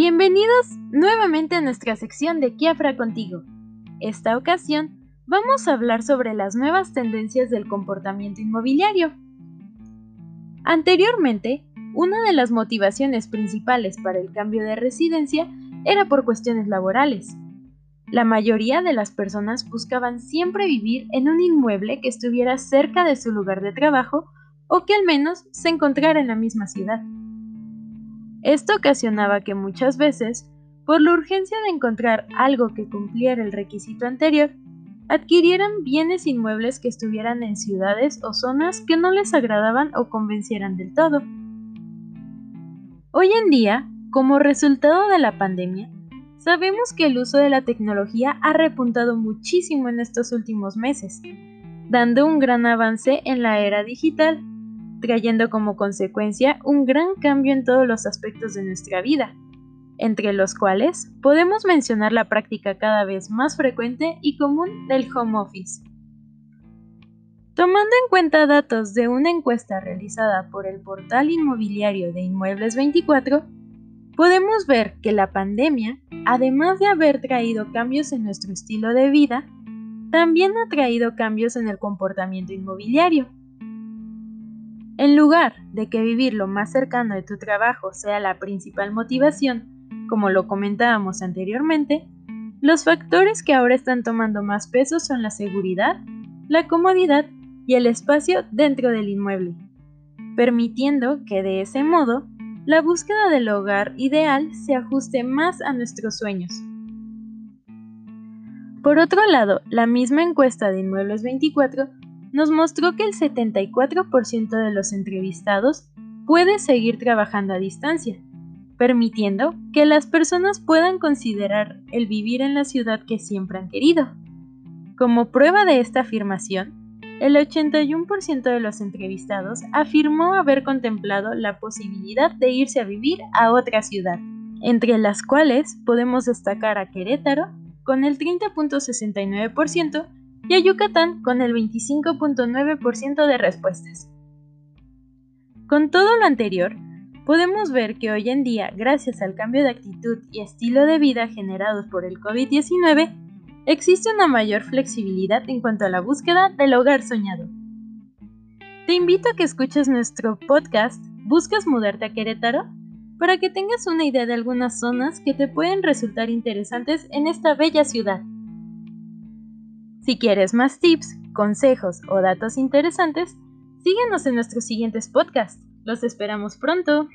Bienvenidos nuevamente a nuestra sección de Kiafra contigo. Esta ocasión vamos a hablar sobre las nuevas tendencias del comportamiento inmobiliario. Anteriormente, una de las motivaciones principales para el cambio de residencia era por cuestiones laborales. La mayoría de las personas buscaban siempre vivir en un inmueble que estuviera cerca de su lugar de trabajo o que al menos se encontrara en la misma ciudad. Esto ocasionaba que muchas veces, por la urgencia de encontrar algo que cumpliera el requisito anterior, adquirieran bienes inmuebles que estuvieran en ciudades o zonas que no les agradaban o convencieran del todo. Hoy en día, como resultado de la pandemia, sabemos que el uso de la tecnología ha repuntado muchísimo en estos últimos meses, dando un gran avance en la era digital trayendo como consecuencia un gran cambio en todos los aspectos de nuestra vida, entre los cuales podemos mencionar la práctica cada vez más frecuente y común del home office. Tomando en cuenta datos de una encuesta realizada por el portal inmobiliario de Inmuebles 24, podemos ver que la pandemia, además de haber traído cambios en nuestro estilo de vida, también ha traído cambios en el comportamiento inmobiliario en lugar de que vivir lo más cercano de tu trabajo sea la principal motivación, como lo comentábamos anteriormente, los factores que ahora están tomando más peso son la seguridad, la comodidad y el espacio dentro del inmueble, permitiendo que de ese modo la búsqueda del hogar ideal se ajuste más a nuestros sueños. Por otro lado, la misma encuesta de Inmuebles 24 nos mostró que el 74% de los entrevistados puede seguir trabajando a distancia, permitiendo que las personas puedan considerar el vivir en la ciudad que siempre han querido. Como prueba de esta afirmación, el 81% de los entrevistados afirmó haber contemplado la posibilidad de irse a vivir a otra ciudad, entre las cuales podemos destacar a Querétaro con el 30.69% y a Yucatán con el 25.9% de respuestas. Con todo lo anterior, podemos ver que hoy en día, gracias al cambio de actitud y estilo de vida generados por el COVID-19, existe una mayor flexibilidad en cuanto a la búsqueda del hogar soñado. Te invito a que escuches nuestro podcast ¿Buscas mudarte a Querétaro? para que tengas una idea de algunas zonas que te pueden resultar interesantes en esta bella ciudad. Si quieres más tips, consejos o datos interesantes, síguenos en nuestros siguientes podcasts. Los esperamos pronto.